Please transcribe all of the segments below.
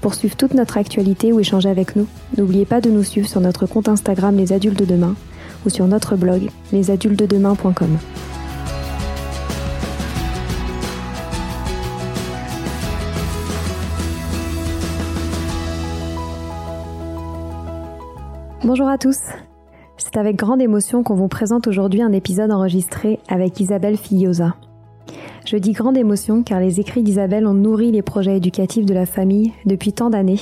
Pour suivre toute notre actualité ou échanger avec nous, n'oubliez pas de nous suivre sur notre compte Instagram Les Adultes de Demain ou sur notre blog lesadultesdedemain.com. Bonjour à tous. C'est avec grande émotion qu'on vous présente aujourd'hui un épisode enregistré avec Isabelle Filiosa. Je dis grande émotion car les écrits d'Isabelle ont nourri les projets éducatifs de la famille depuis tant d'années,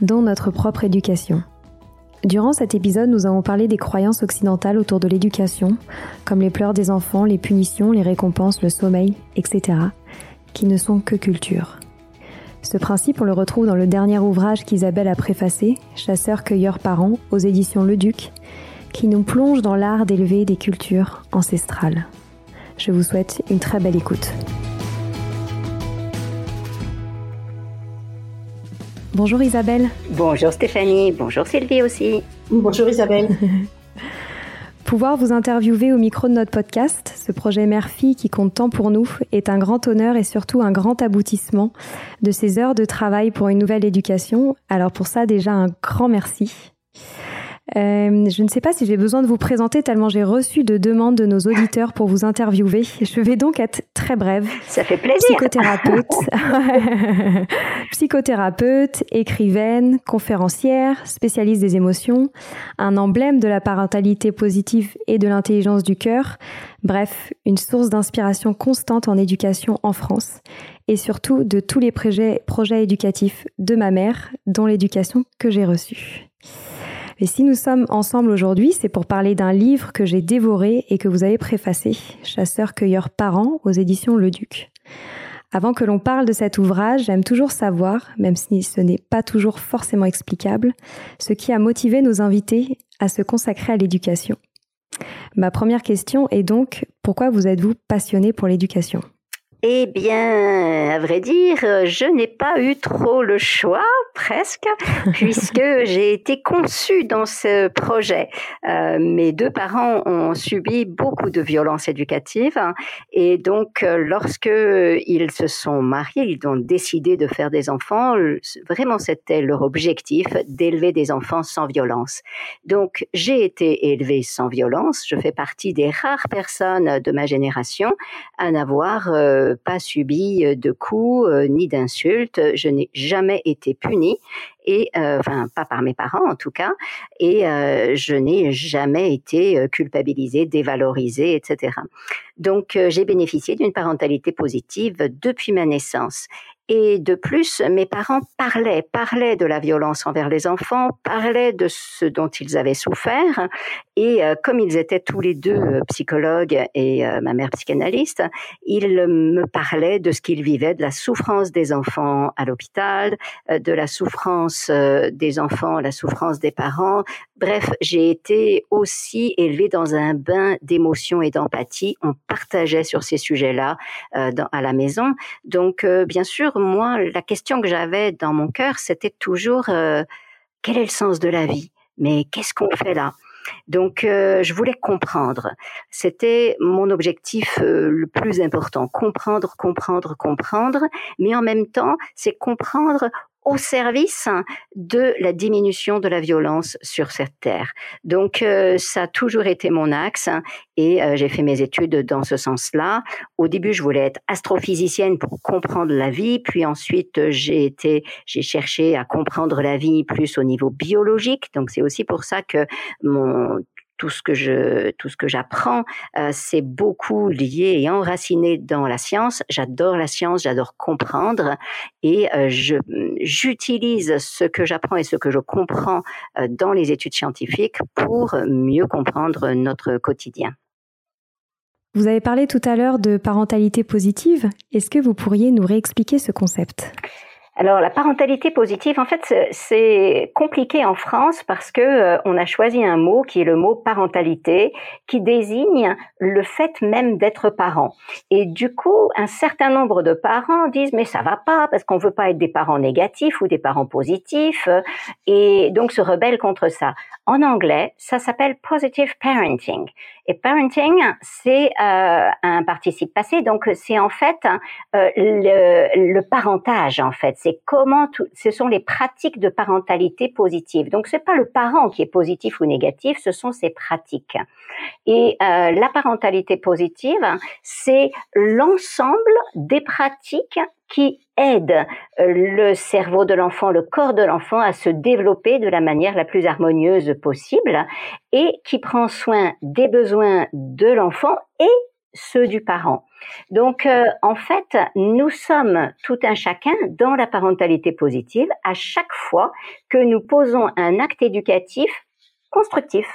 dont notre propre éducation. Durant cet épisode, nous avons parlé des croyances occidentales autour de l'éducation, comme les pleurs des enfants, les punitions, les récompenses, le sommeil, etc., qui ne sont que culture. Ce principe, on le retrouve dans le dernier ouvrage qu'Isabelle a préfacé, Chasseurs-cueilleurs parents, aux éditions Le Duc, qui nous plonge dans l'art d'élever des cultures ancestrales. Je vous souhaite une très belle écoute. Bonjour Isabelle. Bonjour Stéphanie, bonjour Sylvie aussi. Bonjour Isabelle. Pouvoir vous interviewer au micro de notre podcast, ce projet Mère-Fille qui compte tant pour nous, est un grand honneur et surtout un grand aboutissement de ces heures de travail pour une nouvelle éducation. Alors pour ça déjà un grand merci. Euh, je ne sais pas si j'ai besoin de vous présenter tellement j'ai reçu de demandes de nos auditeurs pour vous interviewer. Je vais donc être très brève. Ça fait plaisir. Psychothérapeute, psychothérapeute, écrivaine, conférencière, spécialiste des émotions, un emblème de la parentalité positive et de l'intelligence du cœur. Bref, une source d'inspiration constante en éducation en France et surtout de tous les projets, projets éducatifs de ma mère, dont l'éducation que j'ai reçue. Et si nous sommes ensemble aujourd'hui, c'est pour parler d'un livre que j'ai dévoré et que vous avez préfacé, Chasseur-cueilleur parents aux éditions Le Duc. Avant que l'on parle de cet ouvrage, j'aime toujours savoir, même si ce n'est pas toujours forcément explicable, ce qui a motivé nos invités à se consacrer à l'éducation. Ma première question est donc, pourquoi vous êtes-vous passionné pour l'éducation? Eh bien, à vrai dire, je n'ai pas eu trop le choix, presque, puisque j'ai été conçue dans ce projet. Euh, mes deux parents ont subi beaucoup de violences éducatives et donc euh, lorsque ils se sont mariés, ils ont décidé de faire des enfants. Vraiment, c'était leur objectif d'élever des enfants sans violence. Donc, j'ai été élevée sans violence. Je fais partie des rares personnes de ma génération à n'avoir euh, pas subi euh, de coups euh, ni d'insultes. Je n'ai jamais été punie et enfin pas par mes parents en tout cas, et je n'ai jamais été culpabilisée, dévalorisée, etc. Donc j'ai bénéficié d'une parentalité positive depuis ma naissance. Et de plus, mes parents parlaient, parlaient de la violence envers les enfants, parlaient de ce dont ils avaient souffert. Et euh, comme ils étaient tous les deux euh, psychologues et euh, ma mère psychanalyste, ils me parlaient de ce qu'ils vivaient, de la souffrance des enfants à l'hôpital, de la souffrance des enfants, la souffrance des parents. Bref, j'ai été aussi élevée dans un bain d'émotions et d'empathie. On partageait sur ces sujets-là à la maison. Donc, bien sûr, moi, la question que j'avais dans mon cœur, c'était toujours euh, quel est le sens de la vie? Mais qu'est-ce qu'on fait là? Donc, euh, je voulais comprendre. C'était mon objectif euh, le plus important. Comprendre, comprendre, comprendre. Mais en même temps, c'est comprendre au service de la diminution de la violence sur cette terre. Donc euh, ça a toujours été mon axe et euh, j'ai fait mes études dans ce sens-là. Au début, je voulais être astrophysicienne pour comprendre la vie, puis ensuite j'ai été j'ai cherché à comprendre la vie plus au niveau biologique. Donc c'est aussi pour ça que mon tout ce que je tout ce que j'apprends euh, c'est beaucoup lié et enraciné dans la science. J'adore la science j'adore comprendre et euh, je j'utilise ce que j'apprends et ce que je comprends euh, dans les études scientifiques pour mieux comprendre notre quotidien. Vous avez parlé tout à l'heure de parentalité positive. Est-ce que vous pourriez nous réexpliquer ce concept? Alors la parentalité positive, en fait, c'est compliqué en France parce que euh, on a choisi un mot qui est le mot parentalité, qui désigne le fait même d'être parent. Et du coup, un certain nombre de parents disent mais ça va pas parce qu'on veut pas être des parents négatifs ou des parents positifs, et donc se rebellent contre ça. En anglais, ça s'appelle positive parenting. Et parenting, c'est euh, un participe passé, donc c'est en fait euh, le, le, parentage en fait. C'est comment ce sont les pratiques de parentalité positive. Donc c'est pas le parent qui est positif ou négatif, ce sont ses pratiques. Et euh, la parentalité positive, c'est l'ensemble des pratiques qui aident euh, le cerveau de l'enfant, le corps de l'enfant à se développer de la manière la plus harmonieuse possible et qui prend soin des besoins de l'enfant et ceux du parent. Donc, euh, en fait, nous sommes tout un chacun dans la parentalité positive à chaque fois que nous posons un acte éducatif constructif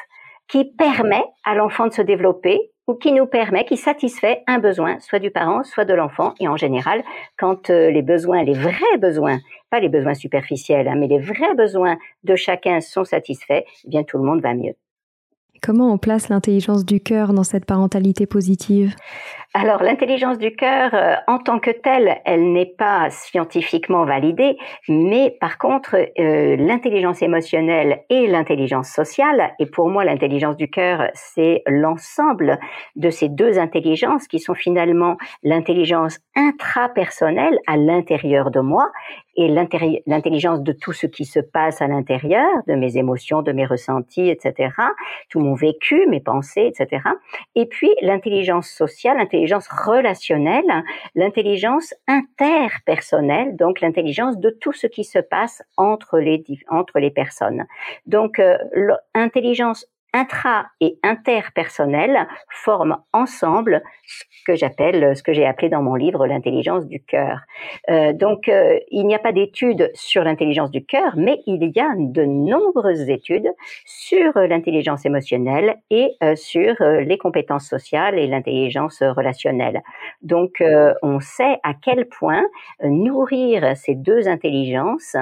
qui permet à l'enfant de se développer ou qui nous permet, qui satisfait un besoin, soit du parent, soit de l'enfant. Et en général, quand euh, les besoins, les vrais besoins, pas les besoins superficiels, hein, mais les vrais besoins de chacun sont satisfaits, eh bien tout le monde va mieux. Comment on place l'intelligence du cœur dans cette parentalité positive? Alors l'intelligence du cœur, euh, en tant que telle, elle n'est pas scientifiquement validée, mais par contre, euh, l'intelligence émotionnelle et l'intelligence sociale, et pour moi l'intelligence du cœur, c'est l'ensemble de ces deux intelligences qui sont finalement l'intelligence intrapersonnelle à l'intérieur de moi et l'intelligence de tout ce qui se passe à l'intérieur, de mes émotions, de mes ressentis, etc., vécu, mes pensées, etc. Et puis l'intelligence sociale, l'intelligence relationnelle, l'intelligence interpersonnelle, donc l'intelligence de tout ce qui se passe entre les entre les personnes. Donc euh, l'intelligence intra et interpersonnel forment ensemble ce que j'appelle, ce que j'ai appelé dans mon livre l'intelligence du cœur. Euh, donc, euh, il n'y a pas d'études sur l'intelligence du cœur, mais il y a de nombreuses études sur l'intelligence émotionnelle et euh, sur les compétences sociales et l'intelligence relationnelle. Donc, on sait à quel point nourrir ces deux intelligences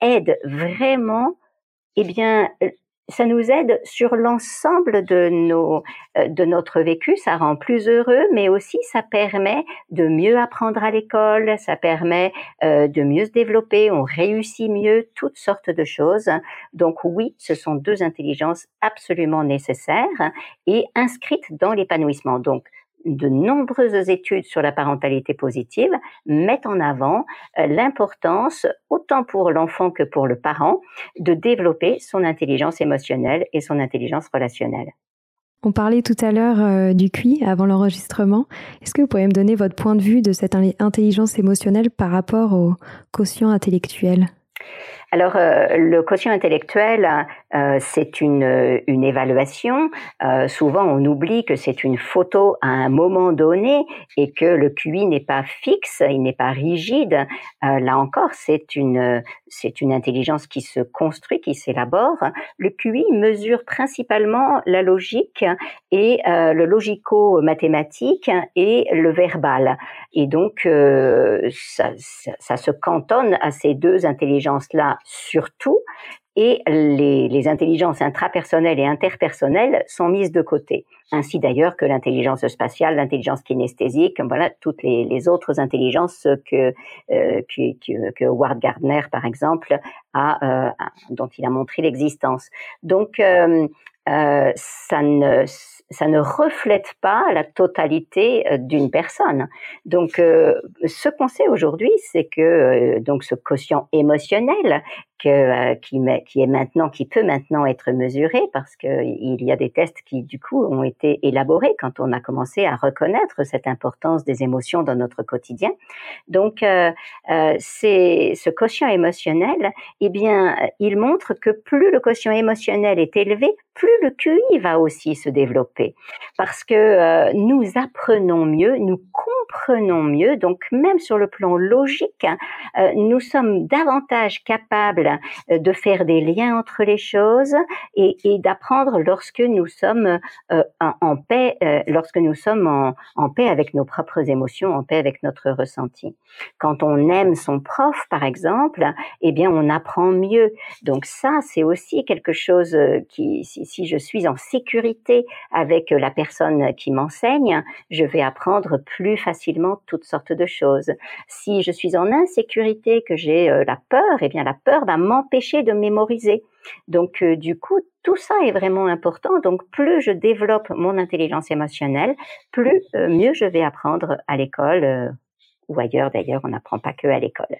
aide vraiment eh bien, ça nous aide sur l'ensemble de nos euh, de notre vécu, ça rend plus heureux, mais aussi ça permet de mieux apprendre à l'école, ça permet euh, de mieux se développer, on réussit mieux toutes sortes de choses. Donc oui, ce sont deux intelligences absolument nécessaires et inscrites dans l'épanouissement. Donc de nombreuses études sur la parentalité positive mettent en avant euh, l'importance, autant pour l'enfant que pour le parent, de développer son intelligence émotionnelle et son intelligence relationnelle. On parlait tout à l'heure euh, du QI avant l'enregistrement. Est-ce que vous pourriez me donner votre point de vue de cette intelligence émotionnelle par rapport au quotient intellectuel? Alors, euh, le quotient intellectuel, euh, c'est une, une évaluation. Euh, souvent, on oublie que c'est une photo à un moment donné et que le QI n'est pas fixe, il n'est pas rigide. là encore, c'est une, c'est une intelligence qui se construit, qui s'élabore. Le QI mesure principalement la logique et le logico-mathématique et le verbal. Et donc, ça se cantonne à ces deux intelligences-là surtout, et les, intelligences intrapersonnelles et interpersonnelles sont mises de côté. Ainsi d'ailleurs que l'intelligence spatiale, l'intelligence kinesthésique, voilà toutes les, autres intelligences que, euh, que, Gardner par exemple a, euh, dont il a montré l'existence. Donc euh, euh ça ne ça ne reflète pas la totalité euh, d'une personne. Donc, euh, ce qu'on sait aujourd'hui, c'est que euh, donc ce quotient émotionnel que, qui, qui est maintenant, qui peut maintenant être mesuré, parce que il y a des tests qui du coup ont été élaborés quand on a commencé à reconnaître cette importance des émotions dans notre quotidien. Donc, euh, c'est ce quotient émotionnel, eh bien, il montre que plus le quotient émotionnel est élevé, plus le QI va aussi se développer parce que euh, nous apprenons mieux, nous comprenons mieux, donc même sur le plan logique, hein, euh, nous sommes davantage capables euh, de faire des liens entre les choses et, d'apprendre lorsque nous sommes en, paix, lorsque nous sommes en, paix avec nos propres émotions, en paix avec notre ressenti. Quand on aime son prof, par exemple, eh bien on apprend mieux. Donc ça, c'est aussi quelque chose qui, si, je suis en sécurité avec la personne qui m'enseigne, je vais apprendre plus facilement toutes sortes de choses. Si je suis en insécurité, que j'ai euh, la peur, eh bien la peur va m'empêcher de mémoriser. Donc euh, du coup, tout ça est vraiment important. Donc plus je développe mon intelligence émotionnelle, plus euh, mieux je vais apprendre à l'école ou ailleurs. D'ailleurs, on n'apprend pas que à l'école.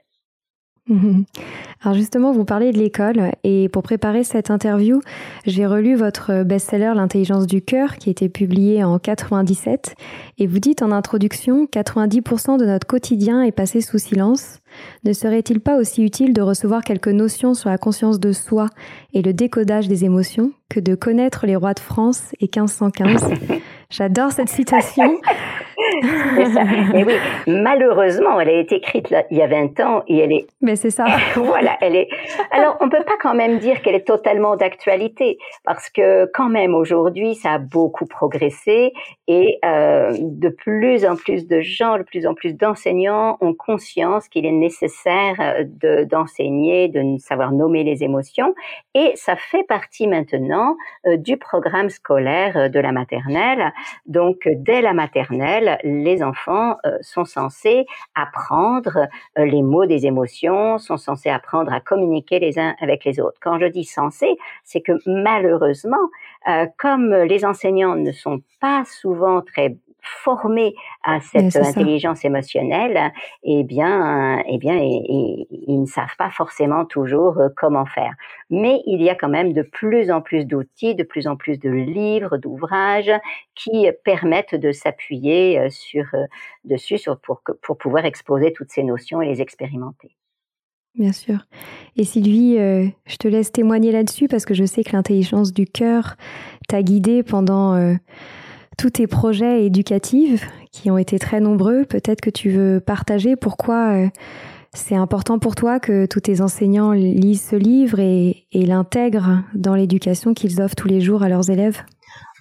Alors justement, vous parlez de l'école et pour préparer cette interview, j'ai relu votre best-seller L'intelligence du cœur qui a été publié en 97 et vous dites en introduction 90% de notre quotidien est passé sous silence. Ne serait-il pas aussi utile de recevoir quelques notions sur la conscience de soi et le décodage des émotions que de connaître les rois de France et 1515 J'adore cette citation. Mais oui, malheureusement, elle a été écrite là, il y a 20 ans et elle est. Mais c'est ça. voilà, elle est. Alors, on peut pas quand même dire qu'elle est totalement d'actualité parce que quand même aujourd'hui, ça a beaucoup progressé et euh, de plus en plus de gens, de plus en plus d'enseignants ont conscience qu'il est nécessaire euh, de d'enseigner, de savoir nommer les émotions et ça fait partie maintenant euh, du programme scolaire de la maternelle. Donc, dès la maternelle, les enfants euh, sont censés apprendre euh, les mots des émotions, sont censés apprendre à communiquer les uns avec les autres. Quand je dis censés, c'est que malheureusement, euh, comme les enseignants ne sont pas souvent très formés à cette intelligence émotionnelle, eh bien, eh bien, ils ne savent pas forcément toujours euh, comment faire. Mais il y a quand même de plus en plus d'outils, de plus en plus de livres, d'ouvrages qui permettent de s'appuyer euh, sur euh, dessus sur, pour, pour pouvoir exposer toutes ces notions et les expérimenter. Bien sûr. Et Sylvie, je te laisse témoigner là-dessus parce que je sais que l'intelligence du cœur t'a guidée pendant tous tes projets éducatifs qui ont été très nombreux. Peut-être que tu veux partager pourquoi euh, c'est important pour toi que tous tes enseignants lisent ce livre et, l'intègrent dans l'éducation qu'ils offrent tous les jours à leurs élèves?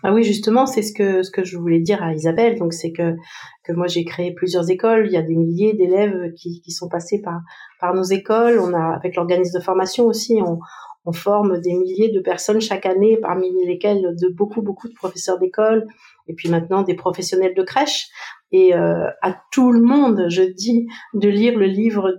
Ah oui, justement, c'est ce que ce que je voulais dire à Isabelle. Donc, c'est que que moi j'ai créé plusieurs écoles. Il y a des milliers d'élèves qui, qui sont passés par par nos écoles. On a avec l'organisme de formation aussi, on on forme des milliers de personnes chaque année, parmi lesquelles de beaucoup, beaucoup de professeurs d'école, et puis maintenant des professionnels de crèche. Et euh, à tout le monde, je dis de lire le livre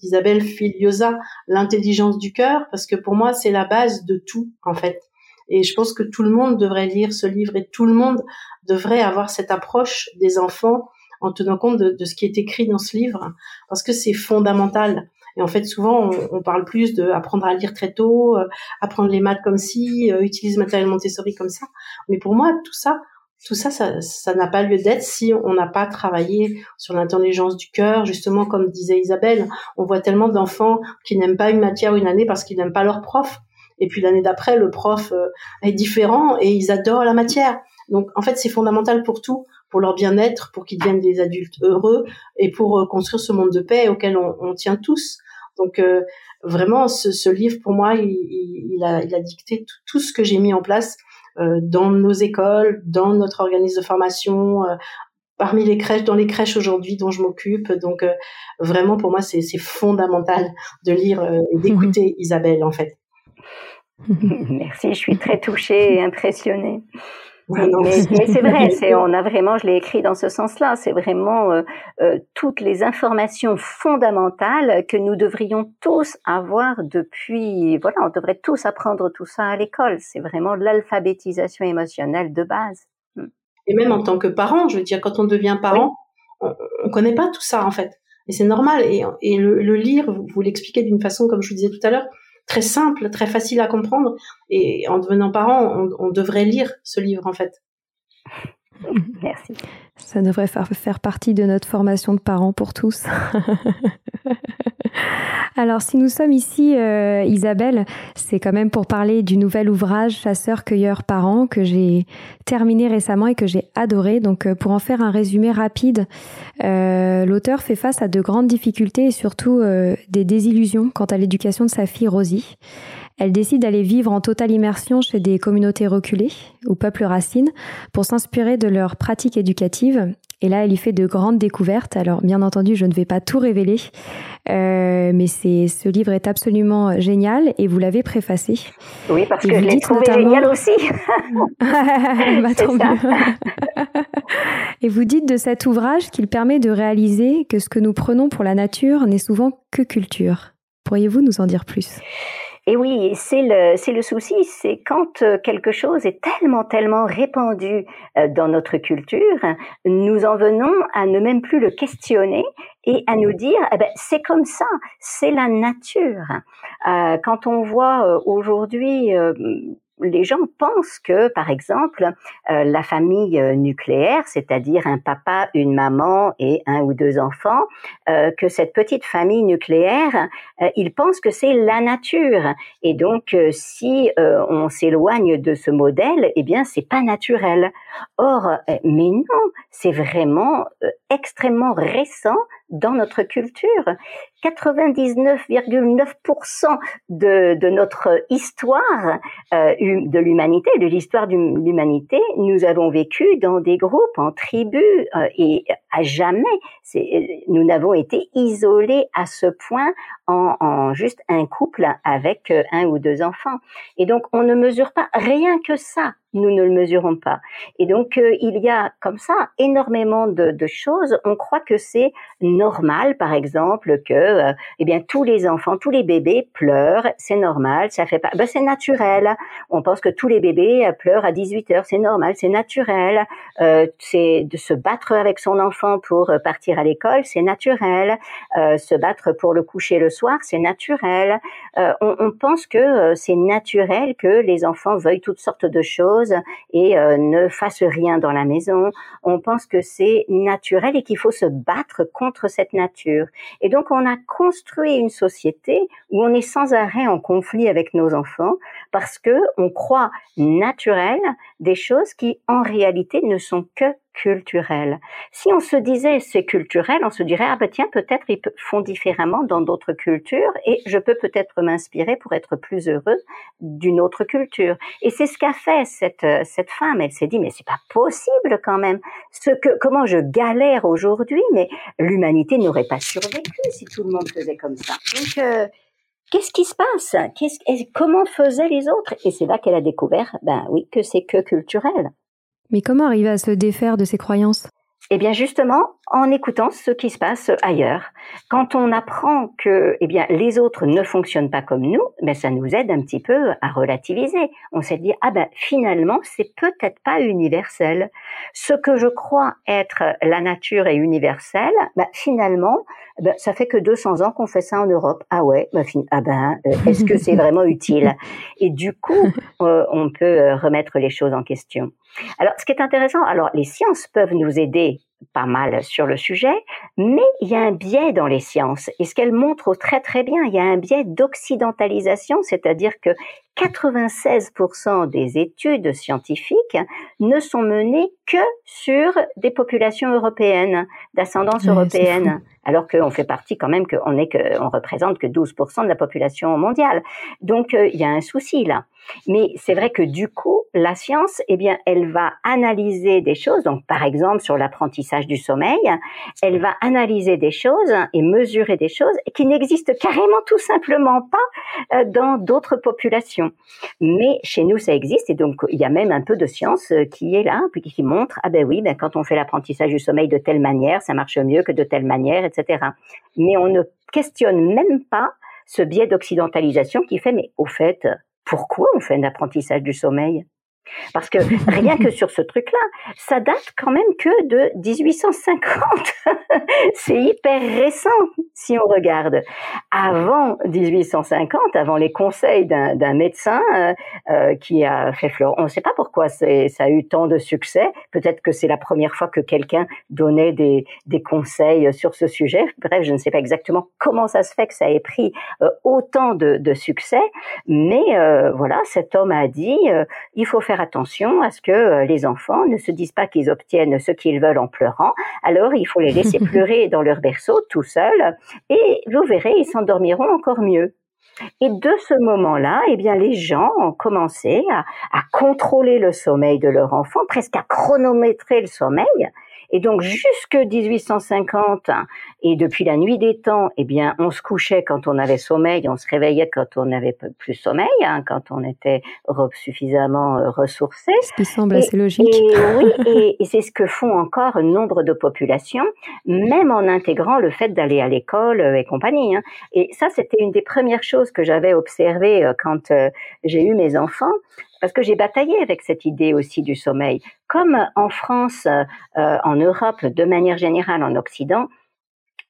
d'Isabelle Filiosa, L'intelligence du cœur, parce que pour moi, c'est la base de tout, en fait. Et je pense que tout le monde devrait lire ce livre et tout le monde devrait avoir cette approche des enfants en tenant compte de, ce qui est écrit dans ce livre, parce que c'est fondamental. Et en fait, souvent, on, parle plus de apprendre à lire très tôt, euh, apprendre les maths comme si, euh, utiliser matériel Montessori comme ça. Mais pour moi, tout ça, tout ça, ça n'a pas lieu d'être si on n'a pas travaillé sur l'intelligence du cœur. Justement, comme disait Isabelle, on voit tellement d'enfants qui n'aiment pas une matière une année parce qu'ils n'aiment pas leur prof. Et puis l'année d'après, le prof euh, est différent et ils adorent la matière. Donc en fait, c'est fondamental pour tout, pour leur bien-être, pour qu'ils deviennent des adultes heureux et pour euh, construire ce monde de paix auquel on, tient tous. Donc euh, vraiment, ce, livre, pour moi, il, a, dicté tout, ce que j'ai mis en place dans nos écoles, dans notre organisme de formation, parmi les crèches, dans les crèches aujourd'hui dont je m'occupe. Donc vraiment, pour moi, c'est fondamental de lire et d'écouter Isabelle, en fait. Merci, je suis très touchée et impressionnée. Mais, c'est vrai, c'est, on a vraiment, je l'ai écrit dans ce sens-là, c'est vraiment euh, euh, toutes les informations fondamentales que nous devrions tous avoir depuis, voilà, on devrait tous apprendre tout ça à l'école. C'est vraiment l'alphabétisation émotionnelle de base. Hmm. Et même en tant que parent, je veux dire, quand on devient parent, on, ne connaît pas tout ça en fait. Et c'est normal. Et, et le, le, lire, vous, vous l'expliquez d'une façon, comme je vous disais tout à l'heure, très simple, très facile à comprendre. Et en devenant parent, on, devrait lire ce livre en fait. Merci. Ça devrait faire, partie de notre formation de parents pour tous. Alors, si nous sommes ici, euh, Isabelle, c'est quand même pour parler du nouvel ouvrage Chasseurs-cueilleurs parents que j'ai terminé récemment et que j'ai adoré. Donc, euh, pour en faire un résumé rapide, euh, l'auteur fait face à de grandes difficultés et surtout des désillusions quant à l'éducation de sa fille Rosie. Elle décide d'aller vivre en totale immersion chez des communautés reculées ou peuples racines pour s'inspirer de leurs pratiques éducatives. Et là, elle y fait de grandes découvertes. Alors, bien entendu, je ne vais pas tout révéler, euh, mais c'est ce livre est absolument génial et vous l'avez préfacé. Oui, parce que je l'ai trouvé génial aussi. bah, et vous dites de cet ouvrage qu'il permet de réaliser que ce que nous prenons pour la nature n'est souvent que culture. Pourriez-vous nous en dire plus? Et oui, c'est le, c'est le souci, c'est quand euh, quelque chose est tellement, tellement répandu euh, dans notre culture, nous en venons à ne même plus le questionner et à nous dire, eh ben, c'est comme ça, c'est la nature. Euh, quand on voit aujourd'hui les gens pensent que, par exemple, euh, la famille euh, nucléaire, c'est-à-dire un papa, une maman et un ou deux enfants, euh, que cette petite famille nucléaire, ils pensent que c'est la nature. Et donc, si on s'éloigne de ce modèle, eh bien, c'est pas naturel. Or, mais non, c'est vraiment extrêmement récent dans notre culture. 99,9% de, de notre histoire euh, de l'humanité, de l'histoire de l'humanité, nous avons vécu dans des groupes, en tribus, euh, et à jamais, nous n'avons été isolés à ce point en, en, juste un couple avec euh, un ou deux enfants. Et donc, on ne mesure pas rien que ça nous ne le mesurons pas. Et donc, euh, il y a comme ça énormément de, de choses. On croit que c'est normal, par exemple, que euh, eh bien tous les enfants, tous les bébés pleurent, c'est normal, ça fait pas. Ben, c'est naturel. On pense que tous les bébés euh, pleurent à 18 heures, c'est normal, c'est naturel. c'est de se battre avec son enfant pour partir à l'école, c'est naturel. se battre pour le coucher le soir, c'est naturel. On, on, pense que c'est naturel que les enfants veuillent toutes sortes de choses et euh, ne fasse rien dans la maison. On pense que c'est naturel et qu'il faut se battre contre cette nature. Et donc on a construit une société où on est sans arrêt en conflit avec nos enfants parce que on croit naturel des choses qui en réalité ne sont que culturel. Si on se disait c'est culturel, on se dirait ah ben tiens peut-être ils font différemment dans d'autres cultures et je peux peut-être m'inspirer pour être plus heureux d'une autre culture. Et c'est ce qu'a fait cette cette femme. Elle s'est dit mais c'est pas possible quand même. Ce que comment je galère aujourd'hui, mais l'humanité n'aurait pas survécu si tout le monde faisait comme ça. Donc euh, Qu'est-ce qui se passe? Qu'est-ce, Comment faisaient les autres? Et c'est là qu'elle a découvert, ben oui, que c'est que culturel. Mais comment arriver à se défaire de ces croyances? Eh bien justement, en écoutant ce qui se passe ailleurs. Quand on apprend que eh bien les autres ne fonctionnent pas comme nous, ben ça nous aide un petit peu à relativiser. On s'est dit ah ben finalement c'est peut-être pas universel. Ce que je crois être la nature est universelle, ben finalement ben, ça fait que 200 ans qu'on fait ça en Europe. Ah ouais, ben, ah ben euh, est-ce que c'est vraiment utile? Et du coup euh, on peut euh, remettre les choses en question. Alors ce qui est intéressant, alors les sciences peuvent nous aider pas mal sur le sujet, mais il y a un biais dans les sciences. Et ce qu'elle montre très très bien, il y a un biais d'occidentalisation, c'est-à-dire que 96% des études scientifiques ne sont menées que sur des populations européennes, d'ascendance européenne, alors qu'on fait partie quand même, qu'on est que, on représente que 12% de la population mondiale. Donc euh, il y a un souci là. Mais c'est vrai que du coup, la science, eh bien, elle va analyser des choses. Donc, par exemple, sur l'apprentissage du sommeil, elle va analyser des choses et mesurer des choses qui n'existent carrément tout simplement pas euh, dans d'autres populations. Mais chez nous, ça existe et donc il y a même un peu de science euh, qui est là, puis qui montre ah ben oui, ben quand on fait l'apprentissage du sommeil de telle manière, ça marche mieux que de telle manière, etc. Mais on ne questionne même pas ce biais d'occidentalisation qui fait mais au fait pourquoi on fait un apprentissage du sommeil? Parce que rien que sur ce truc-là, ça date quand même que de 1850. c'est hyper récent si on regarde. Avant 1850, avant les conseils d'un médecin euh, euh, qui a fait fleur, on ne sait pas pourquoi ça a eu tant de succès. Peut-être que c'est la première fois que quelqu'un donnait des, conseils sur ce sujet. Bref, je ne sais pas exactement comment ça se fait que ça ait pris euh, autant de, succès. Mais voilà, cet homme a dit, il faut faire attention à ce que euh, les enfants ne se disent pas qu'ils obtiennent ce qu'ils veulent en pleurant. Alors, il faut les laisser pleurer dans leur berceau tout seuls et vous verrez, ils s'endormiront encore mieux. Et de ce moment-là, eh bien, les gens ont commencé à, à, contrôler le sommeil de leur enfant, presque à chronométrer le sommeil. Et donc jusque 1850 et depuis la nuit des temps, eh bien, on se couchait quand on avait sommeil, on se réveillait quand on n'avait plus sommeil, hein, quand on était suffisamment euh, ressourcé. Ce qui semble assez logique. Et, oui, et, c'est ce que font encore nombre de populations, même en intégrant le fait d'aller à l'école euh, et compagnie. Hein. Et ça, c'était une des premières choses que j'avais observées euh, quand j'ai eu mes enfants parce que j'ai bataillé avec cette idée aussi du sommeil. Comme en France, euh, en Europe, de manière générale en Occident,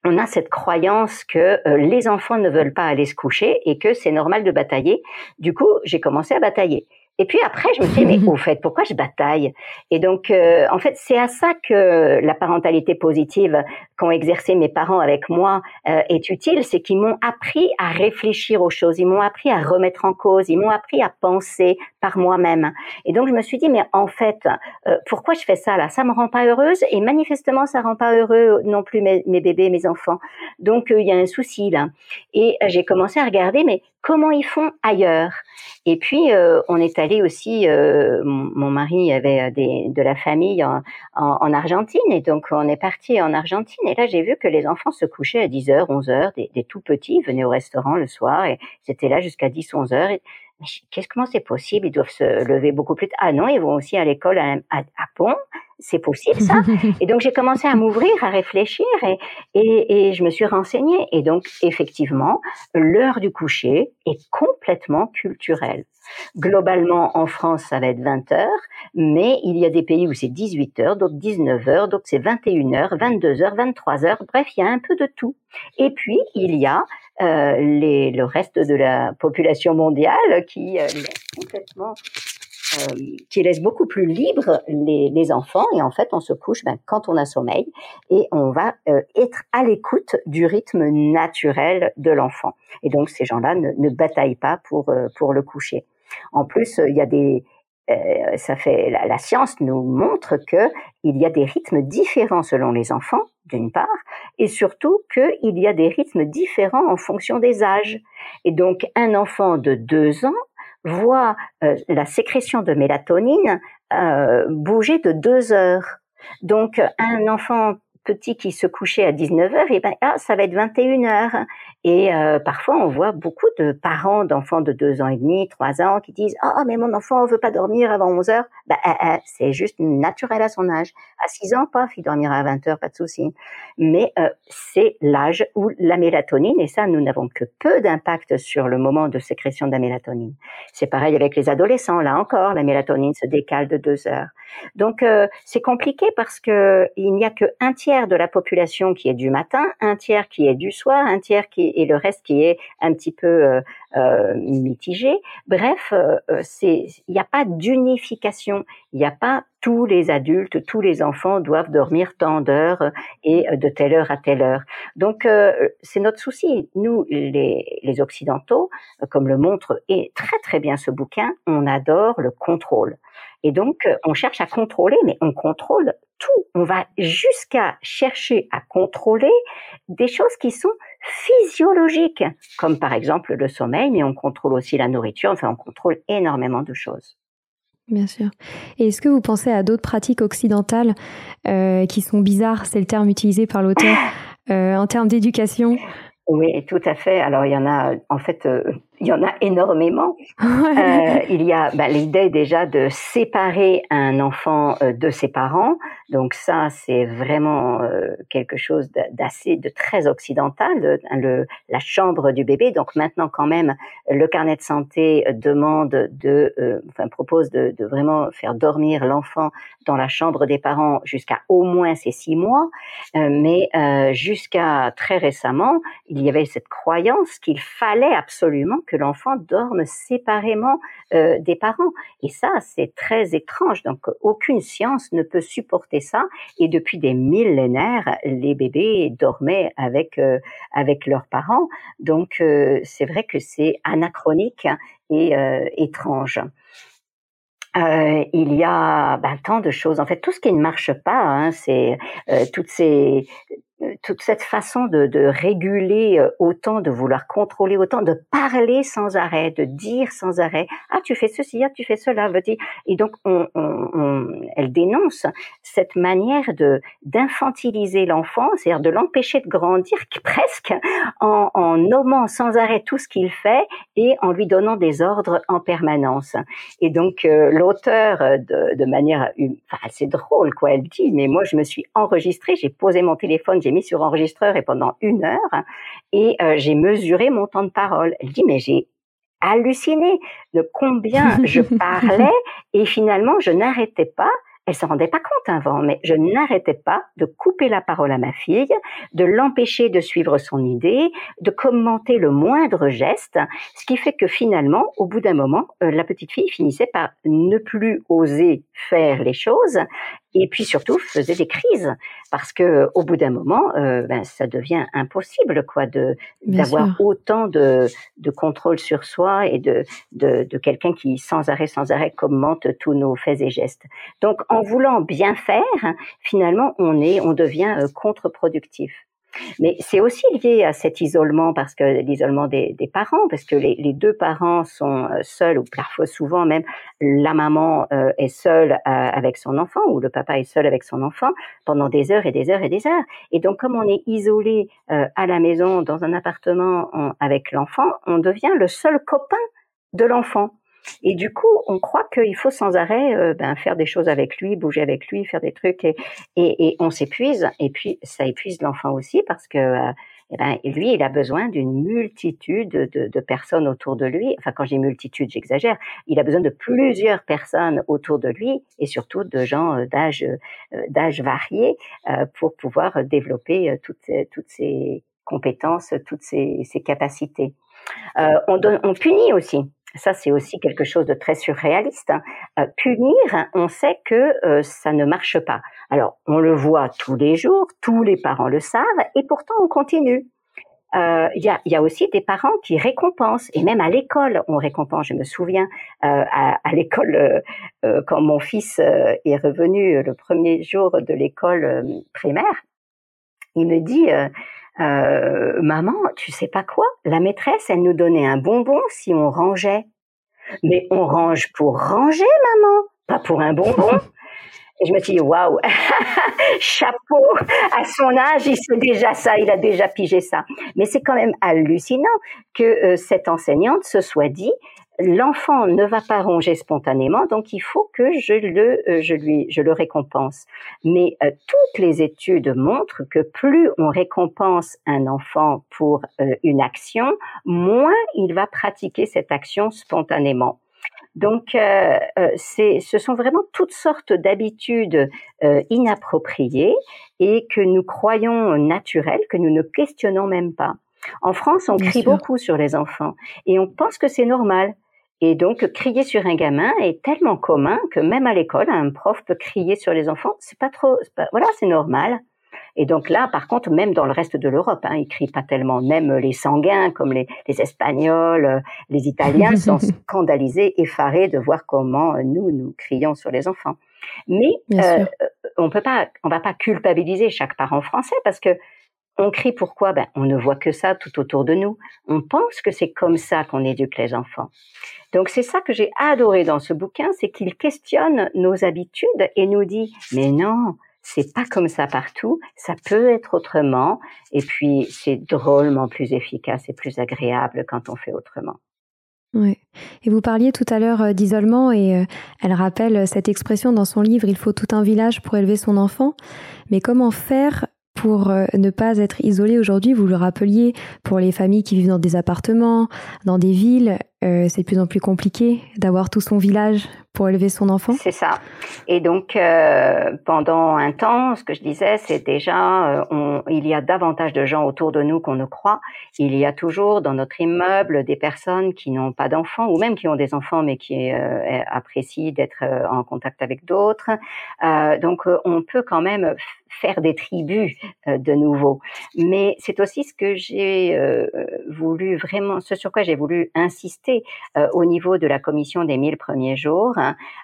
on a cette croyance que euh, les enfants ne veulent pas aller se coucher et que c'est normal de batailler. Du coup, j'ai commencé à batailler. Et puis après, je me suis dit, mais au fait, pourquoi je bataille? Et donc, euh, en fait, c'est à ça que la parentalité positive qu'ont exercé mes parents avec moi euh, est utile, c'est qu'ils m'ont appris à réfléchir aux choses, ils m'ont appris à remettre en cause, ils m'ont appris à penser par moi-même. Et donc, je me suis dit, mais en fait, euh, pourquoi je fais ça là? Ça me rend pas heureuse et manifestement, ça rend pas heureux non plus mes, bébés, mes enfants. Donc, il y a un souci là. Et j'ai commencé à regarder, mais comment ils font ailleurs? Et puis, on est allé aussi, euh, mon, mari avait euh, de la famille en, en, Argentine et donc on est parti en Argentine là j'ai vu que les enfants se couchaient à 10h, 11h, des, des tout petits venaient au restaurant le soir et c'était là jusqu'à 10, 11h. Qu'est-ce comment c'est possible? Ils doivent se lever beaucoup plus tard. Ah non, ils vont aussi à l'école à Pont c'est possible ça Et donc j'ai commencé à m'ouvrir, à réfléchir et, et, et, je me suis renseignée. Et donc effectivement, l'heure du coucher est complètement culturelle. Globalement, en France, ça va être 20 heures, mais il y a des pays où c'est 18 heures, d'autres 19 heures, d'autres c'est 21 heures, 22 heures, 23 heures. Bref, il y a un peu de tout. Et puis, il y a euh, les, le reste de la population mondiale qui euh, complètement qui laisse beaucoup plus libre les, les, enfants. Et en fait on se couche ben, quand on a sommeil et on va euh, être à l'écoute du rythme naturel de l'enfant. Et donc ces gens-là ne, ne bataillent pas pour euh, pour le coucher. En plus il y a des ça fait la, la, science nous montre que il y a des rythmes différents selon les enfants d'une part et surtout qu'il y a des rythmes différents en fonction des âges. Et donc un enfant de deux ans voit euh, la sécrétion de mélatonine euh, bouger de deux heures. Donc un enfant petit qui se couchait à 19 heures, et ben ah, ça va être 21 heures. Et euh, parfois, on voit beaucoup de parents d'enfants de deux ans et demi, trois ans, qui disent oh, mais mon enfant veut pas dormir avant 11 heures. Bah, euh, euh, c'est juste naturel à son âge. À 6 ans, pas, il dormira à 20 heures, pas de souci. Mais c'est l'âge où la mélatonine, et ça, nous n'avons que peu d'impact sur le moment de sécrétion de la mélatonine. C'est pareil avec les adolescents. Là encore, la mélatonine se décale de deux heures. Donc c'est compliqué parce que il n'y a que un tiers de la population qui est du matin, un tiers qui est du soir, un tiers qui et le reste qui est un petit peu euh, euh, mitigé. Bref, euh, il n'y a pas d'unification, il n'y a pas tous les adultes, tous les enfants doivent dormir tant d'heures et de telle heure à telle heure. Donc c'est notre souci. Nous, les, les occidentaux, comme le montre et très très bien ce bouquin, on adore le contrôle. Et donc, on cherche à contrôler, mais on contrôle tout. On va jusqu'à chercher à contrôler des choses qui sont physiologiques, comme par exemple le sommeil, mais on contrôle aussi la nourriture, enfin on contrôle énormément de choses. Bien sûr. Et est-ce que vous pensez à d'autres pratiques occidentales euh, qui sont bizarres, c'est le terme utilisé par l'auteur, euh, en termes d'éducation oui, tout à fait. Alors il y en a, en fait, euh, il y en a énormément. Euh, il y a bah, l'idée déjà de séparer un enfant euh, de ses parents. Donc ça, c'est vraiment euh, quelque chose d'assez, de très occidental, le, la chambre du bébé. Donc maintenant, quand même, le carnet de santé demande de, enfin propose de, de, vraiment faire dormir l'enfant dans la chambre des parents jusqu'à au moins ses six mois. mais jusqu'à très récemment, il y avait cette croyance qu'il fallait absolument que l'enfant dorme séparément euh, des parents. Et ça, c'est très étrange. Donc, aucune science ne peut supporter ça. Et depuis des millénaires, les bébés dormaient avec euh, avec leurs parents. Donc, euh, c'est vrai que c'est anachronique et étrange. il y a ben, tant de choses. En fait, tout ce qui ne marche pas, hein, c'est toutes ces toute cette façon de, réguler euh, autant, de vouloir contrôler autant, de parler sans arrêt, de dire sans arrêt, ah tu fais ceci, ah tu fais cela, et donc on, on, on, elle dénonce cette manière de d'infantiliser l'enfant, c'est-à-dire de l'empêcher de grandir presque en, nommant sans arrêt tout ce qu'il fait et en lui donnant des ordres en permanence. Et donc euh, l'auteur de, manière, enfin, c'est drôle quoi, elle dit, mais moi je me suis enregistrée, j'ai posé mon téléphone, j'ai mis sur enregistreur et pendant une heure et euh, j'ai mesuré mon temps de parole. Elle dit mais j'ai halluciné de combien je parlais et finalement je n'arrêtais pas elle se rendait pas compte avant, mais je n'arrêtais pas de couper la parole à ma fille, de l'empêcher de suivre son idée, de commenter le moindre geste, ce qui fait que finalement, au bout d'un moment, euh, la petite fille finissait par ne plus oser faire les choses et puis surtout faisait des crises parce que au bout d'un moment euh, ben, ça devient impossible quoi de d'avoir autant de, de contrôle sur soi et de de, de quelqu'un qui sans arrêt sans arrêt commente tous nos faits et gestes. Donc en voulant bien faire finalement on est on devient euh, contre-productif mais c'est aussi lié à cet isolement, parce que l'isolement des, parents, parce que les, les, deux parents sont euh, seuls, ou parfois souvent même la maman euh, est seule euh, avec son enfant, ou le papa est seul avec son enfant pendant des heures et des heures et des heures. Et donc comme on est isolé à la maison, dans un appartement avec l'enfant, on devient le seul copain de l'enfant. Et du coup, on croit qu'il faut sans arrêt euh, ben, faire des choses avec lui, bouger avec lui, faire des trucs, et, et, et on s'épuise. Et puis, ça épuise l'enfant aussi parce que euh, eh ben, lui, il a besoin d'une multitude de, de, personnes autour de lui. Enfin, quand j'ai multitude, j'exagère. Il a besoin de plusieurs personnes autour de lui et surtout de gens euh, d'âge d'âge varié pour pouvoir développer toutes toutes ces compétences, toutes ces, ces capacités. on, donne, on punit aussi. Ça, c'est aussi quelque chose de très surréaliste. Hein. Euh, punir, on sait que euh, ça ne marche pas. Alors, on le voit tous les jours, tous les parents le savent, et pourtant on continue. Euh, il y, a, aussi des parents qui récompensent, et même à l'école, on récompense. Je me souviens à l'école, quand mon fils est revenu le premier jour de l'école primaire, il me dit euh, maman, tu sais pas quoi? La maîtresse, elle nous donnait un bonbon si on rangeait. Mais on range pour ranger, maman, pas pour un bonbon. Et je me suis dit, waouh, chapeau, à son âge, il sait déjà ça, il a déjà pigé ça. Mais c'est quand même hallucinant que euh, cette enseignante se soit dit, l'enfant ne va pas ronger spontanément, donc il faut que je le, euh, je lui, je le récompense. Mais euh, toutes les études montrent que plus on récompense un enfant pour une action, moins il va pratiquer cette action spontanément. Donc, euh, euh ce sont vraiment toutes sortes d'habitudes euh, inappropriées et que nous croyons naturelles, que nous ne questionnons même pas. En France, on crie beaucoup sur les enfants et on pense que c'est normal. Et donc, crier sur un gamin est tellement commun que même à l'école, un prof peut crier sur les enfants. C'est pas trop, voilà, c'est normal. Et donc là, par contre, même dans le reste de l'Europe, hein, ils crient pas tellement. Même les sanguins, comme les, les Espagnols, euh, les Italiens, sont scandalisés, effarés de voir comment euh, nous nous crions sur les enfants. Mais euh, on peut pas, on va pas culpabiliser chaque parent français parce que on crie pourquoi? Ben, on ne voit que ça tout autour de nous. On pense que c'est comme ça qu'on éduque les enfants. Donc c'est ça que j'ai adoré dans ce bouquin, c'est qu'il questionne nos habitudes et nous dit mais non, c'est pas comme ça partout, ça peut être autrement, et puis c'est drôlement plus efficace et plus agréable quand on fait autrement. Oui. Et vous parliez tout à l'heure euh, d'isolement et euh, elle rappelle cette expression dans son livre Il faut tout un village pour élever son enfant. Mais comment faire pour euh, ne pas être isolé aujourd'hui Vous le rappeliez pour les familles qui vivent dans des appartements, dans des villes, c'est de plus en plus compliqué d'avoir tout son village pour élever son enfant C'est ça. Et donc, euh, pendant un temps, ce que je disais, c'est déjà, euh, il y a davantage de gens autour de nous qu'on ne croit. Il y a toujours dans notre immeuble des personnes qui n'ont pas d'enfants, ou même qui ont des enfants, mais qui euh, apprécient d'être euh, en contact avec d'autres. Euh, donc, on peut quand même faire des tribus de nouveau. Mais c'est aussi ce que j'ai voulu vraiment, ce sur quoi j'ai voulu insister au niveau de la commission des 1000 premiers jours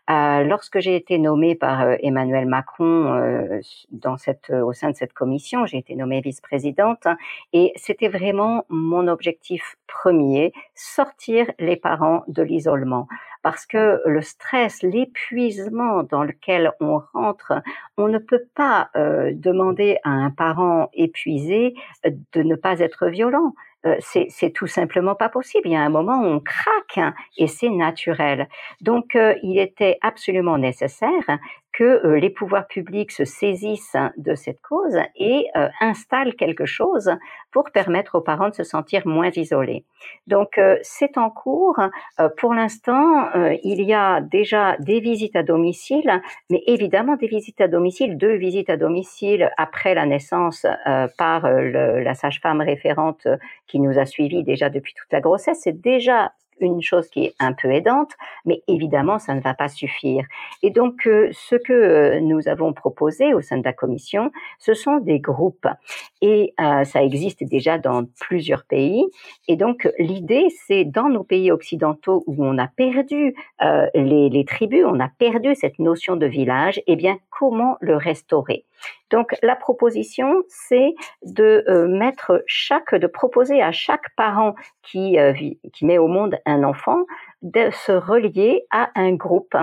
euh, lorsque j'ai été nommée par euh, Emmanuel Macron euh, dans cette, au sein de cette commission, j'ai été nommée vice-présidente et c'était vraiment mon objectif premier, sortir les parents de l'isolement parce que le stress, l'épuisement dans lequel on rentre, on ne peut pas demander à un parent épuisé de ne pas être violent. Euh, c'est tout simplement pas possible. Il y a un moment où on craque hein, et c'est naturel. Donc, euh, il était absolument nécessaire que euh, les pouvoirs publics se saisissent de cette cause et euh, installent quelque chose pour permettre aux parents de se sentir moins isolés. Donc euh, c'est en cours. pour l'instant, il y a déjà des visites à domicile, mais évidemment des visites à domicile, deux visites à domicile après la naissance par la sage-femme référente qui nous a suivis déjà depuis toute la grossesse. C'est déjà une chose qui est un peu aidante, mais évidemment, ça ne va pas suffire. Et donc, euh, ce que euh, nous avons proposé au sein de la commission, ce sont des groupes. Et euh, ça existe déjà dans plusieurs pays. Et donc, l'idée, c'est dans nos pays occidentaux où on a perdu les, les tribus, on a perdu cette notion de village, eh bien, comment le restaurer? Donc la proposition, c'est de euh, mettre chaque, de proposer à chaque parent qui, euh, qui met au monde un enfant de se relier à un groupe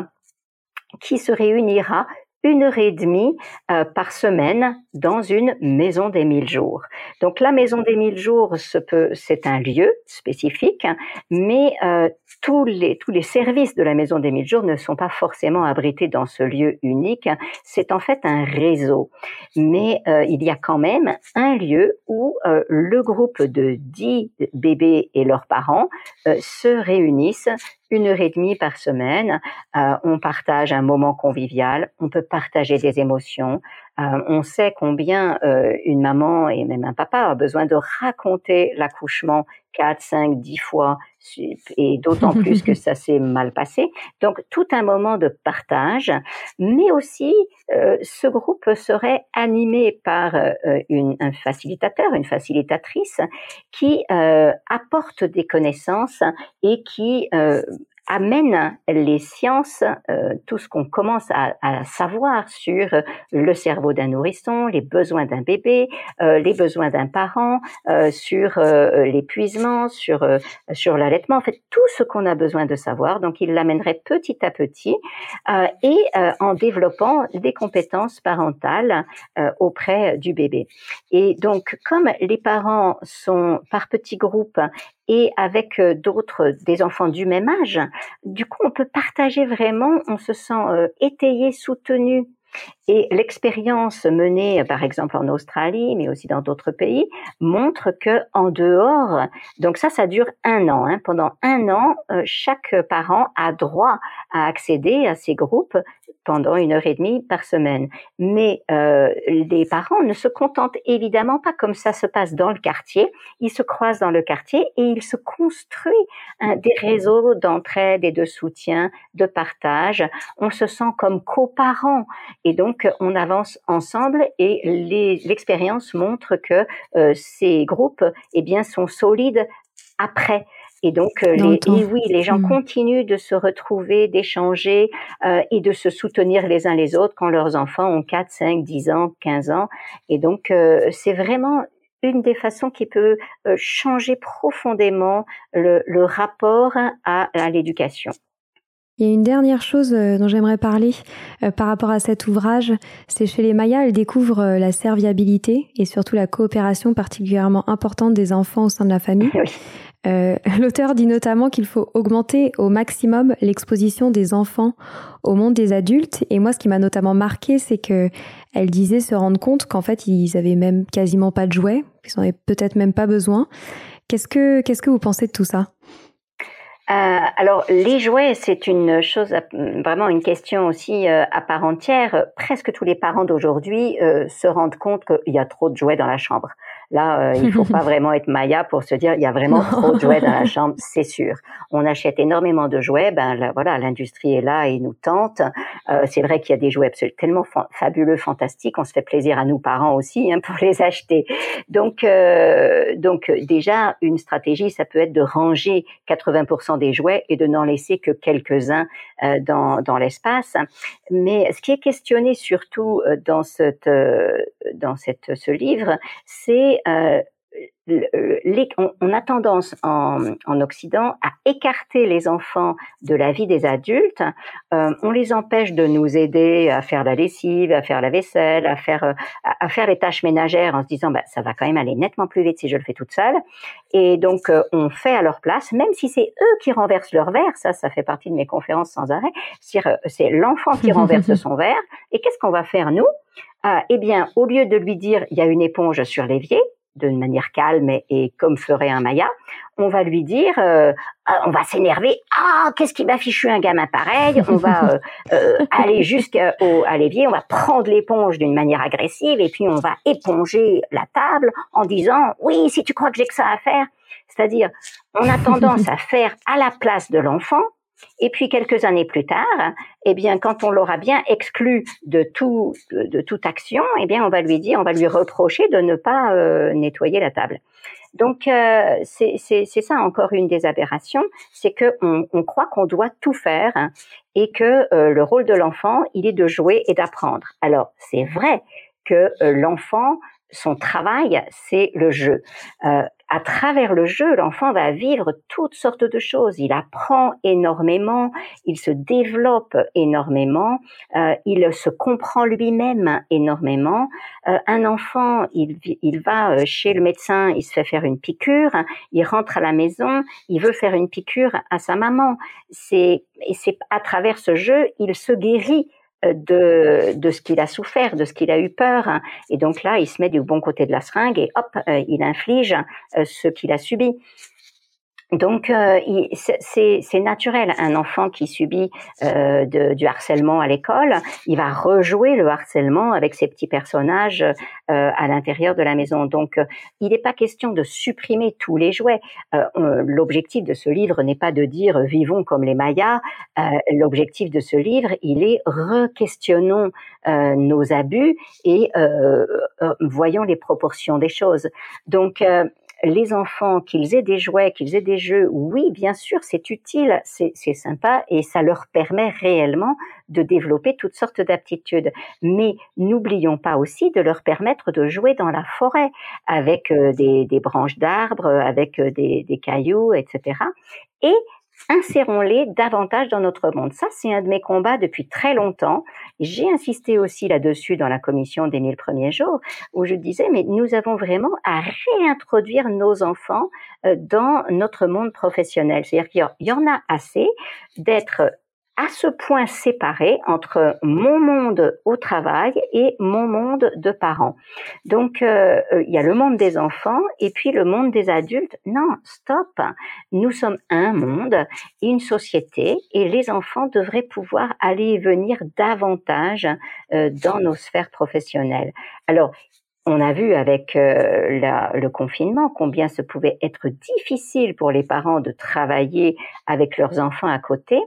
qui se réunira une heure et demie euh, par semaine dans une maison des mille jours. Donc la maison des mille jours, c'est un lieu spécifique, mais euh, tous les services de la maison des mille jours ne sont pas forcément abrités dans ce lieu unique. C'est en fait un réseau, mais euh, il y a quand même un lieu où le groupe de dix bébés et leurs parents se réunissent une heure et demie par semaine. Euh, on partage un moment convivial, on peut partager des émotions. Euh, on sait combien euh, une maman et même un papa a besoin de raconter l'accouchement 4, 5, 10 fois, et d'autant plus que ça s'est mal passé. Donc, tout un moment de partage, mais aussi, euh, ce groupe serait animé par euh, une, un facilitateur, une facilitatrice, qui euh, apporte des connaissances et qui amène les sciences, euh, tout ce qu'on commence à, à, savoir sur le cerveau d'un nourrisson, les besoins d'un bébé, euh, les besoins d'un parent, euh, sur l'épuisement, sur sur l'allaitement, en fait tout ce qu'on a besoin de savoir. Donc il l'amènerait petit à petit et en développant des compétences parentales auprès du bébé. Et donc comme les parents sont par petits groupes et avec euh, d'autres, des enfants du même âge, du coup, on peut partager vraiment, on se sent euh, étayé, soutenu. Et l'expérience menée, par exemple en Australie, mais aussi dans d'autres pays, montre que en dehors, donc ça, ça dure un an. Hein, pendant un an, euh, chaque parent a droit à accéder à ces groupes pendant une heure et demie par semaine. Mais euh, les parents ne se contentent évidemment pas comme ça se passe dans le quartier. Ils se croisent dans le quartier et ils se construisent hein, des réseaux d'entraide et de soutien, de partage. On se sent comme coparents et donc on avance ensemble et l'expérience montre que euh, ces groupes eh bien sont solides après et donc, euh, les, et oui, les gens mmh. continuent de se retrouver, d'échanger euh, et de se soutenir les uns les autres quand leurs enfants ont 4, 5, 10 ans, 15 ans. Et donc, c'est vraiment une des façons qui peut changer profondément le, le rapport à, à l'éducation. Il y a une dernière chose euh, dont j'aimerais parler par rapport à cet ouvrage, c'est chez les Mayas, elles découvrent la serviabilité et surtout la coopération particulièrement importante des enfants au sein de la famille. Oui. Euh, l'auteur dit notamment qu'il faut augmenter au maximum l'exposition des enfants au monde des adultes. Et moi, ce qui m'a notamment marqué, c'est que elle disait se rendre compte qu'en fait, ils avaient même quasiment pas de jouets, qu'ils en avaient peut-être même pas besoin. Qu'est-ce que qu'est-ce que vous pensez de tout ça? Euh, alors les jouets, c'est une chose vraiment une question aussi euh, à part entière. Presque tous les parents d'aujourd'hui se rendent compte qu'il y a trop de jouets dans la chambre. Là, euh, il faut pas vraiment être Maya pour se dire il y a vraiment trop de jouets dans la chambre, c'est sûr. On achète énormément de jouets, ben voilà, l'industrie est là et nous tente. Euh, c'est vrai qu'il y a des jouets absolument tellement fabuleux, fantastiques, on se fait plaisir à nous parents aussi hein, pour les acheter. Donc, euh, donc déjà une stratégie, ça peut être de ranger 80% des jouets et de n'en laisser que quelques-uns dans, dans l'espace. Mais ce qui est questionné surtout dans cette dans cette ce livre, c'est euh, on, a tendance en, Occident à écarter les enfants de la vie des adultes. Euh, on les empêche de nous aider à faire la lessive, à faire la vaisselle, à faire à, faire les tâches ménagères en se disant bah, ça va quand même aller nettement plus vite si je le fais toute seule. Et donc euh, on fait à leur place, même si c'est eux qui renversent leur verre. Ça, ça fait partie de mes conférences sans arrêt. C'est l'enfant qui renverse son verre. Et qu'est-ce qu'on va faire nous? Eh bien, au lieu de lui dire il y a une éponge sur l'évier, d'une manière calme et, comme ferait un Maya, on va lui dire, euh, ah, on va s'énerver, ah qu'est-ce qui m'a fichu un gamin pareil, on va euh, euh, aller jusqu'au à l'évier, on va prendre l'éponge d'une manière agressive et puis on va éponger la table en disant, oui si tu crois que j'ai que ça à faire, c'est-à-dire on a tendance à faire à la place de l'enfant et puis quelques années plus tard, eh bien, quand on l'aura bien exclu de tout, de, toute action, eh bien, on va lui dire, on va lui reprocher de ne pas euh, nettoyer la table. Donc, euh, c'est ça encore une des aberrations, c'est que on, croit qu'on doit tout faire et que euh, le rôle de l'enfant, il est de jouer et d'apprendre. Alors, c'est vrai que l'enfant son travail, c'est le jeu. Euh, à travers le jeu, l'enfant va vivre toutes sortes de choses. Il apprend énormément, il se développe énormément, euh, il se comprend lui-même énormément. Euh, un enfant, il, il va chez le médecin, il se fait faire une piqûre, il rentre à la maison, il veut faire une piqûre à sa maman. C'est c'est à travers ce jeu, il se guérit de, de ce qu'il a souffert, de ce qu'il a eu peur. Et donc là, il se met du bon côté de la seringue et hop, euh, il inflige euh, ce qu'il a subi. Donc euh, c'est naturel. Un enfant qui subit euh, de, du harcèlement à l'école, il va rejouer le harcèlement avec ses petits personnages euh, à l'intérieur de la maison. Donc il n'est pas question de supprimer tous les jouets. L'objectif de ce livre n'est pas de dire vivons comme les Mayas. L'objectif de ce livre, il est re-questionnons nos abus et voyons les proportions des choses. Donc les enfants, qu'ils aient des jouets, qu'ils aient des jeux, oui, bien sûr, c'est utile, c'est sympa et ça leur permet réellement de développer toutes sortes d'aptitudes. Mais n'oublions pas aussi de leur permettre de jouer dans la forêt avec euh, des, branches d'arbres, avec euh, des, cailloux, etc. Et insérons-les davantage dans notre monde. Ça, c'est un de mes combats depuis très longtemps. J'ai insisté aussi là-dessus dans la commission des mille premiers jours, où je disais, mais nous avons vraiment à réintroduire nos enfants euh, dans notre monde professionnel. C'est-à-dire qu'il y en a assez d'être à ce point séparé entre mon monde au travail et mon monde de parents. Donc, euh, euh, il y a le monde des enfants et puis le monde des adultes. Non, stop. Nous sommes un monde, une société, et les enfants devraient pouvoir aller et venir davantage euh, dans nos sphères professionnelles. Alors, on a vu avec le confinement combien ce pouvait être difficile pour les parents de travailler avec leurs enfants à côté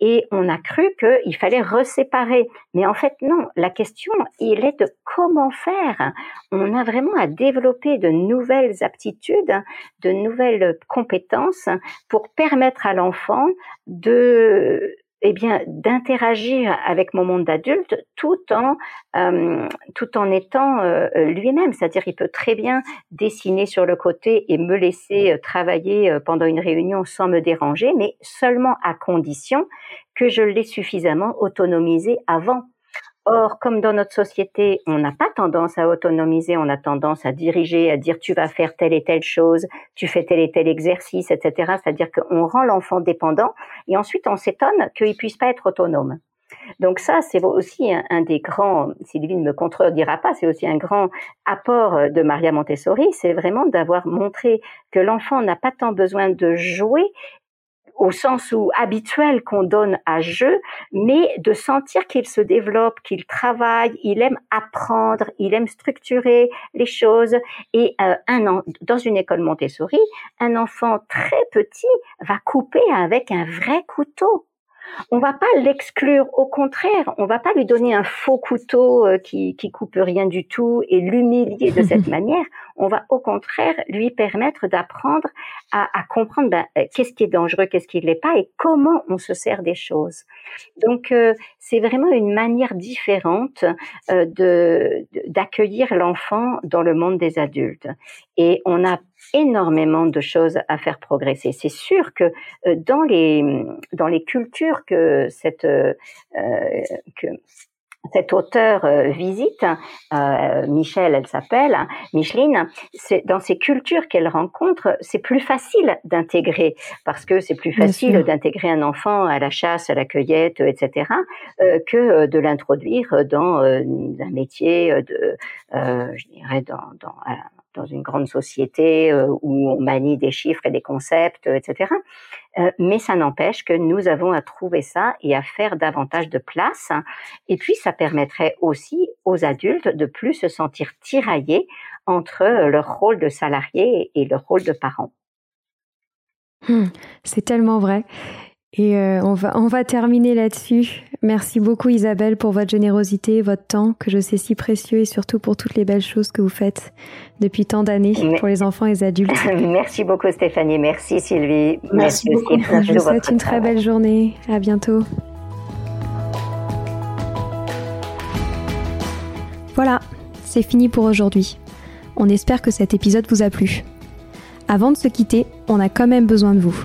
et on a cru qu'il fallait reséparer. Mais en fait, non. La question, il est de comment faire. On a vraiment à développer de nouvelles aptitudes, de nouvelles compétences pour permettre à l'enfant de eh bien d'interagir avec mon monde d'adulte tout en euh, tout en étant euh, lui-même. C'est-à-dire il peut très bien dessiner sur le côté et me laisser euh, travailler pendant une réunion sans me déranger mais seulement à condition que je l'ai suffisamment autonomisé avant Or, comme dans notre société, on n'a pas tendance à autonomiser, on a tendance à diriger, à dire tu vas faire telle et telle chose, tu fais tel et tel exercice, etc. C'est-à-dire qu'on rend l'enfant dépendant et ensuite on s'étonne qu'il puisse pas être autonome. Donc ça, c'est aussi un, des grands, Sylvie ne me contredira pas, c'est aussi un grand apport de Maria Montessori, c'est vraiment d'avoir montré que l'enfant n'a pas tant besoin de jouer au sens où habituel qu'on donne à jeu, mais de sentir qu'il se développe, qu'il travaille, il aime apprendre, il aime structurer les choses. Et euh, un an, dans une école Montessori, un enfant très petit va couper avec un vrai couteau. On va pas l'exclure, au contraire, on va pas lui donner un faux couteau euh, qui, qui coupe rien du tout et l'humilier de cette manière. On va au contraire lui permettre d'apprendre à, comprendre ben, euh, qu'est-ce qui est dangereux, qu'est-ce qui ne l'est pas et comment on se sert des choses. Donc euh, c'est vraiment une manière différente de d'accueillir l'enfant dans le monde des adultes. Et on a énormément de choses à faire progresser. C'est sûr que euh, dans les dans les cultures que cette euh, que cet auteur euh, visite, euh, Michel, elle s'appelle, Micheline, c'est dans ces cultures qu'elle rencontre, c'est plus facile d'intégrer parce que c'est plus facile d'intégrer un enfant à la chasse, à la cueillette, etc., euh, que de l'introduire dans un métier de, je dirais, dans, dans dans une grande société euh, où on manie des chiffres et des concepts, etc. Euh, mais ça n'empêche que nous avons à trouver ça et à faire davantage de place. Et puis, ça permettrait aussi aux adultes de plus se sentir tiraillés entre leur rôle de salarié et leur rôle de parent. Hmm, c'est tellement vrai. Et euh, on, va, on va terminer là-dessus. Merci beaucoup Isabelle pour votre générosité, votre temps que je sais si précieux et surtout pour toutes les belles choses que vous faites depuis tant d'années pour les enfants et les adultes. Merci beaucoup Stéphanie, merci Sylvie. Merci, beaucoup. Je vous souhaite une très belle journée. À bientôt. Voilà, c'est fini pour aujourd'hui. On espère que cet épisode vous a plu. Avant de se quitter, on a quand même besoin de vous.